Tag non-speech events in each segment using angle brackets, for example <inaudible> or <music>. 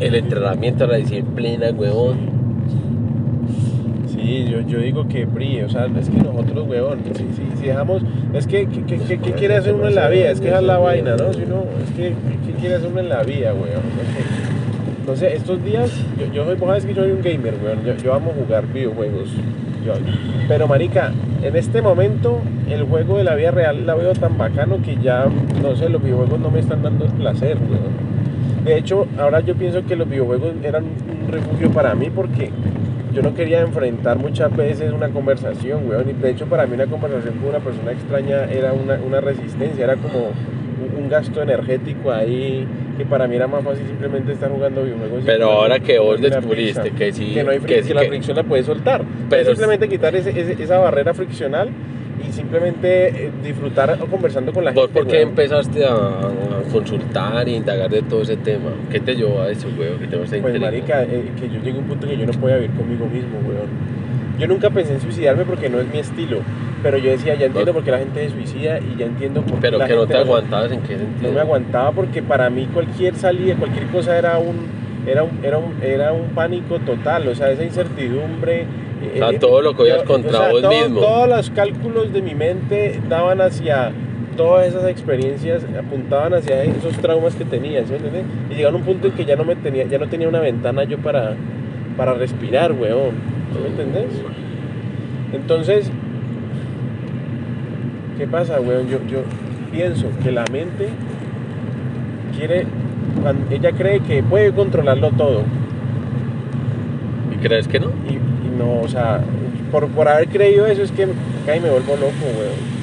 el entrenamiento, la disciplina, huevón. Sí, yo, yo digo que PRI, o sea, es que nosotros, huevón, si, si, si dejamos, es que, ¿qué, qué, qué- qué quiere hacer uno en la vida? Es que esa es la vaina, ¿no? Si uno, es que, ¿qué, quiere hacer uno en la vida, huevón? No sé. Estos días, yo, yo soy, vos sabes que yo soy un gamer, weón. Yo, yo amo jugar videojuegos. Yo- pero, marica, en este momento, el juego de la vida real la veo tan bacano que ya, no sé, los videojuegos no me están dando placer, weón. De hecho, ahora yo pienso que los videojuegos eran un refugio para mí porque yo no quería enfrentar muchas veces una conversación, weón. Y de hecho, para mí una conversación con una persona extraña era una, una resistencia, era como un, un gasto energético ahí que para mí era más fácil simplemente estar jugando videojuegos. Pero ahora que vos descubriste que sí, que, no hay que la fricción la puedes soltar. Pero es- simplemente quitar ese- ese- esa barrera friccional y simplemente eh, disfrutar conversando con la ¿Vos gente. por qué weón. empezaste a, a consultar e indagar de todo ese tema? ¿Qué te llevó a eso, weón? ¿Qué te Pues marica, eh, que yo llegué a un punto que yo no podía vivir conmigo mismo, weón. Yo nunca pensé en suicidarme porque no es mi estilo, pero yo decía, ya entiendo No. por qué la gente se suicida y ya entiendo por qué Pero la que no te aguantabas, ¿en qué sentido? No me aguantaba porque para mí cualquier salida, cualquier cosa era un, era un, era un, era un pánico total, o sea, esa incertidumbre. O sea, todo lo que habías contra vos todo- mismo. Todos los cálculos de mi mente daban hacia todas esas experiencias, apuntaban hacia esos traumas que tenía, ¿sí me entiendes? Y llegaron a un punto en que ya no me tenía, ya no tenía una ventana yo para, para respirar, weón. ¿Sí me entendés? Entonces, ¿qué pasa, weón? Yo, yo pienso que la mente quiere, ella cree que puede controlarlo todo. ¿Y crees que no? Y no, o sea, por, por haber creído eso es que me vuelvo loco, weón.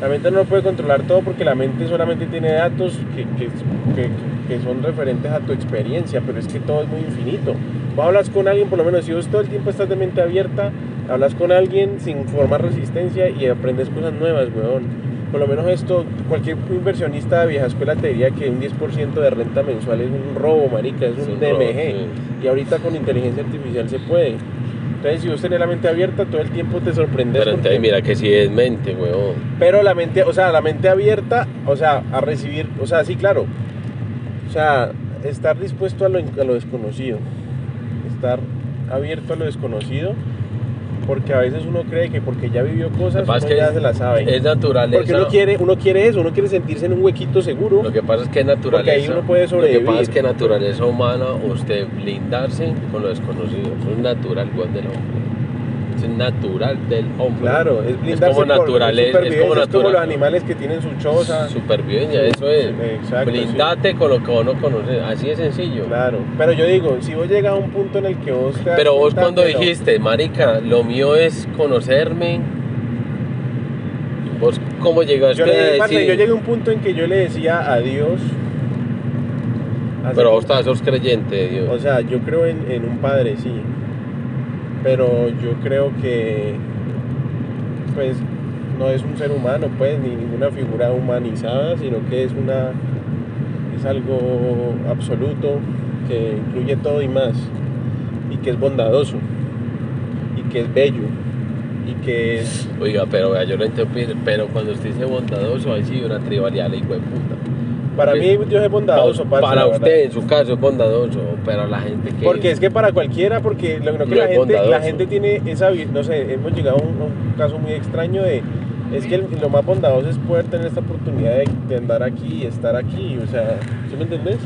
La mente no lo puede controlar todo porque la mente solamente tiene datos que, que, que- que son referentes a tu experiencia, pero es que todo es muy infinito. Vos hablas con alguien, por lo menos si vos todo el tiempo estás de mente abierta, hablas con alguien sin formar resistencia y aprendes cosas nuevas, weón. Por lo menos esto, cualquier inversionista de vieja escuela te diría que un 10% de renta mensual es un robo, marica, es Es un robo, DMG. sí. Y ahorita con inteligencia artificial se puede. Entonces, si vos tenés la mente abierta, todo el tiempo te sorprendes. Pero porque- mira que sí es mente, weón. Pero la mente, o sea, la mente abierta, o sea, a recibir, o sea, sí, claro. O sea, estar dispuesto a lo, a lo desconocido. Estar abierto a lo desconocido. Porque a veces uno cree que porque ya vivió cosas, que uno es ya se la sabe. Es naturaleza. Porque uno quiere, uno quiere eso, uno quiere sentirse en un huequito seguro. Lo que pasa es que es naturaleza. Porque ahí uno puede Lo que sobrevivir. pasa es que naturaleza humana, usted blindarse con lo desconocido. Eso es natural, igual del hombre. Es natural del hombre. Claro, es blindarse como por- naturaleza, es supervivencia, como es como los natural. animales que tienen su choza. Supervivencia, eso es. Exacto, Blindate con lo que vos no conoces. Así de sencillo. Claro, pero yo digo, si vos llegas a un punto en el que vos te Pero vos cuando no- dijiste, marica, lo mío es conocerme. ¿Vos cómo llegaste yo, le, a decir? yo llegué a un punto en que yo le decía a Dios. hace Pero vos estás, sos creyente de Dios. O sea, yo creo en, en un padre, sí. Pero yo creo que, pues, no es un ser humano, pues, ni ninguna figura humanizada, sino que es una, es algo absoluto que incluye todo y más, y que es bondadoso, y que es bello, y que es Oiga, pero yo lo entiendo, pero cuando usted dice bondadoso, ahí sí una tribalidad, de puta. Para mí Dios es bondadoso, parce, Para usted, en su caso, es bondadoso, pero la gente que... Porque es que para cualquiera, porque lo, lo que la, gente, la gente tiene esa, vi- no sé, hemos llegado a un, caso muy extraño de, es que el- lo más bondadoso es poder tener esta oportunidad de, de andar aquí y estar aquí, o sea, ¿sí me entendés?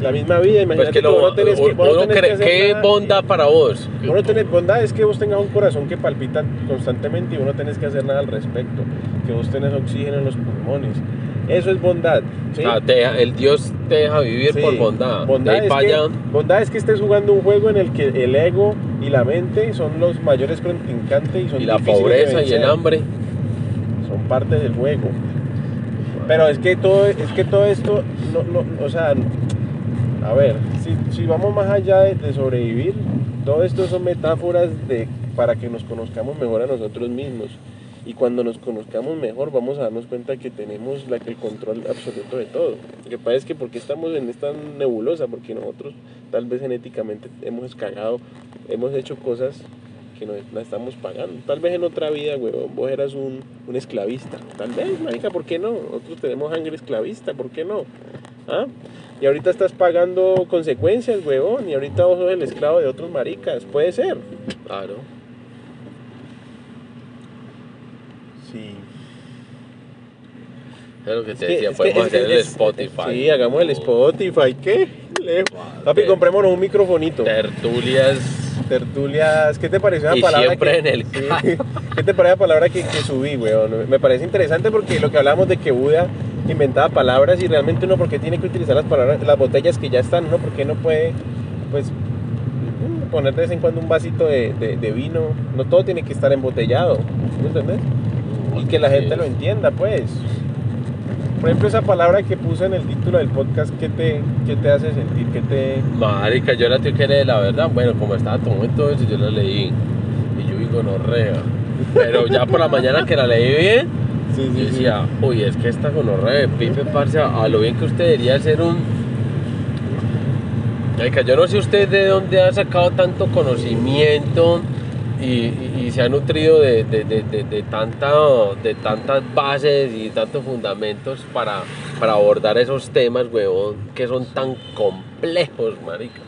La misma vida, Pues imagínate que que vos lo, no tenés que, no tenés que nada bondad para vos. Vos no tenés, bondad es que vos tengas un corazón que palpita constantemente y vos no tenés que hacer nada al respecto, que vos tenés oxígeno en los pulmones. Eso es bondad. deja- el Dios te deja vivir Sí, por bondad. Bondad es, que, bondad es que estés jugando un juego en el que el ego y la mente son los mayores contrincantes y son y la pobreza y el hambre. son parte del juego. Pero es que todo, es que todo esto, no, no, o sea, a ver, si, si vamos más allá de, de sobrevivir, todo esto son metáforas de, para que nos conozcamos mejor a nosotros mismos. Y cuando nos conozcamos mejor vamos a darnos cuenta que tenemos la, el control absoluto de todo. Lo que pasa es que porque estamos en esta nebulosa, porque nosotros tal vez genéticamente hemos cagado, hemos hecho cosas que nos la estamos pagando. Tal vez en otra vida, huevón, vos eras un, un esclavista. Tal vez, marica, ¿por qué no? Nosotros tenemos sangre esclavista, ¿por qué no? ¿Ah? Y ahorita estás pagando consecuencias, huevón. Y ahorita vos sos el esclavo de otros maricas. Puede ser. Claro. Sí. Es lo que te decía, podemos hacer el Spotify. Sí, hagamos el Spotify. ¿Qué? Papi, comprémonos un microfonito. Tertulias. Tertulias. ¿Qué te pareció la Y palabra? siempre que, en el Sí. <laughs> ¿Qué te parece la palabra que, que subí, weón? Me parece interesante porque lo que hablamos de que Buda inventaba palabras y realmente uno porque tiene que utilizar las palabras, las botellas que ya están, uno porque no puede, pues, poner de vez en cuando un vasito de, de- de vino. No todo tiene que estar embotellado, ¿me entiendes? Y que la gente lo entienda, pues. Por ejemplo, esa palabra que puse en el título del podcast, ¿qué te, qué te hace sentir? ¿Qué te...? Marica, yo la tengo que leer, la verdad. Bueno, como estaba tomando todo eso, yo la leí. Y yo digo, gonorrea. Pero ya por la mañana que la leí bien, Sí, yo decía, uy, es que esta gonorrea de Pipe, parce, a lo bien que usted debería ser un. Marica, yo no sé usted de dónde ha sacado tanto conocimiento y, se ha nutrido de, de, de, de- tanta, de tantas bases y tantos fundamentos para, para abordar esos temas, huevón, que son tan complejos, marica.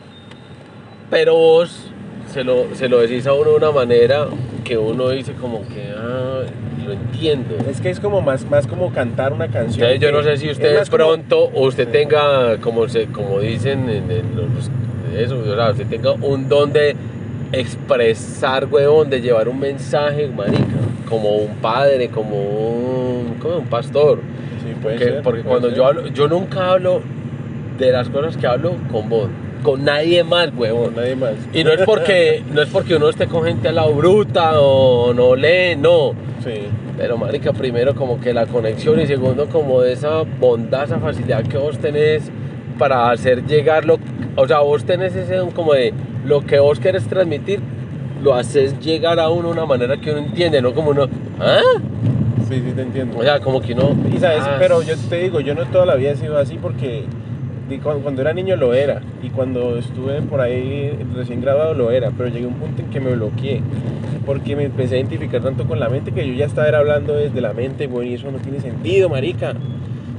Pero vos se lo, se lo decís a uno de una manera que uno dice como que, ah, lo entiendo. Es que es como más, más como cantar una canción. Entonces yo no sé si usted como- pronto o usted tenga, como se, como dicen en, en los, eso, o sea, usted tenga un don de expresar, huevón, de llevar un mensaje, marica, como un padre, como un, como un pastor. Sí, puede Que- ser, porque puede cuando ser. yo hablo, yo nunca hablo de las cosas que hablo con vos, con nadie más, huevón. Nadie más. Y no es porque <laughs> no es porque uno esté con gente a la bruta o no lee, no. Sí. Pero marica, primero como que la conexión y segundo como esa bondad, esa facilidad que vos tenés para hacer llegar lo, o sea, vos tenés ese como de lo que vos querés transmitir, lo haces llegar a uno de una manera que uno entiende, no como uno, ¿ah? Sí, sí, te entiendo. O sea, como que uno, Y sabes, ah, pero yo te digo, yo no toda la vida he sido así porque cuando era niño lo era y cuando estuve por ahí recién graduado lo era, pero llegué a un punto en que me bloqueé porque me empecé a identificar tanto con la mente que yo ya estaba era hablando desde la mente, bueno, y eso no tiene sentido, marica.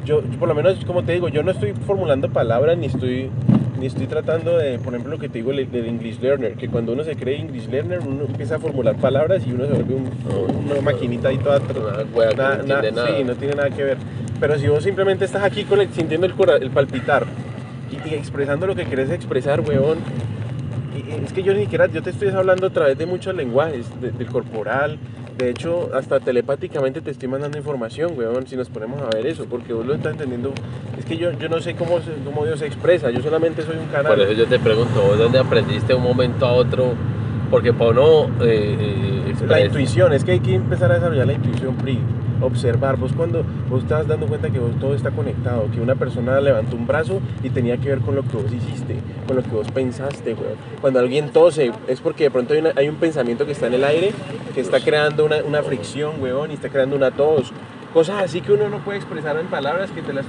Yo, yo por lo menos, como te digo, yo no estoy formulando palabras ni estoy ni estoy tratando de, por ejemplo, lo que te digo del del English Learner, que cuando uno se cree English Learner, uno empieza a formular palabras y uno se vuelve un- una maquinita ahí toda que no entiende nada. Sí, no tiene nada que ver. Pero si vos simplemente estás aquí con el, sintiendo el, el palpitar y, y expresando lo que querés expresar, weón. y- y es que yo ni siquiera, yo te estoy hablando a través de muchos lenguajes, de- del corporal. De hecho, hasta telepáticamente te estoy mandando información, weón, si nos ponemos a ver eso, porque vos lo estás entendiendo. Es que yo, yo no sé cómo, cómo Dios se expresa, yo solamente soy un canal. por eso yo te pregunto, ¿vos dónde aprendiste de un momento a otro? Porque para uno eh, eh, La intuición, es que hay que empezar a desarrollar la intuición, Pri. Observar, vos cuando vos estás dando cuenta que vos todo está conectado, que una persona levantó un brazo y tenía que ver con lo que vos hiciste, con lo que vos pensaste. Cuando alguien tose, es porque de pronto hay, un pensamiento que está en el aire, que está creando una, fricción, weón, y está creando una tos. Cosas así que uno no puede expresar en palabras, que te las...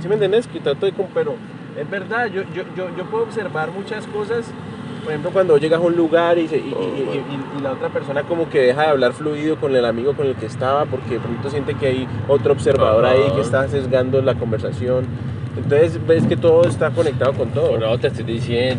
¿Sí me entendés? Que trato de... Pero es verdad, yo, yo, yo puedo observar muchas cosas por ejemplo, cuando llegas a un lugar y, se- y- la otra persona como que deja de hablar fluido con el amigo con el que estaba porque de pronto siente que hay otro observador ahí que está sesgando la conversación. Entonces ves que todo está conectado con todo. Te estoy diciendo.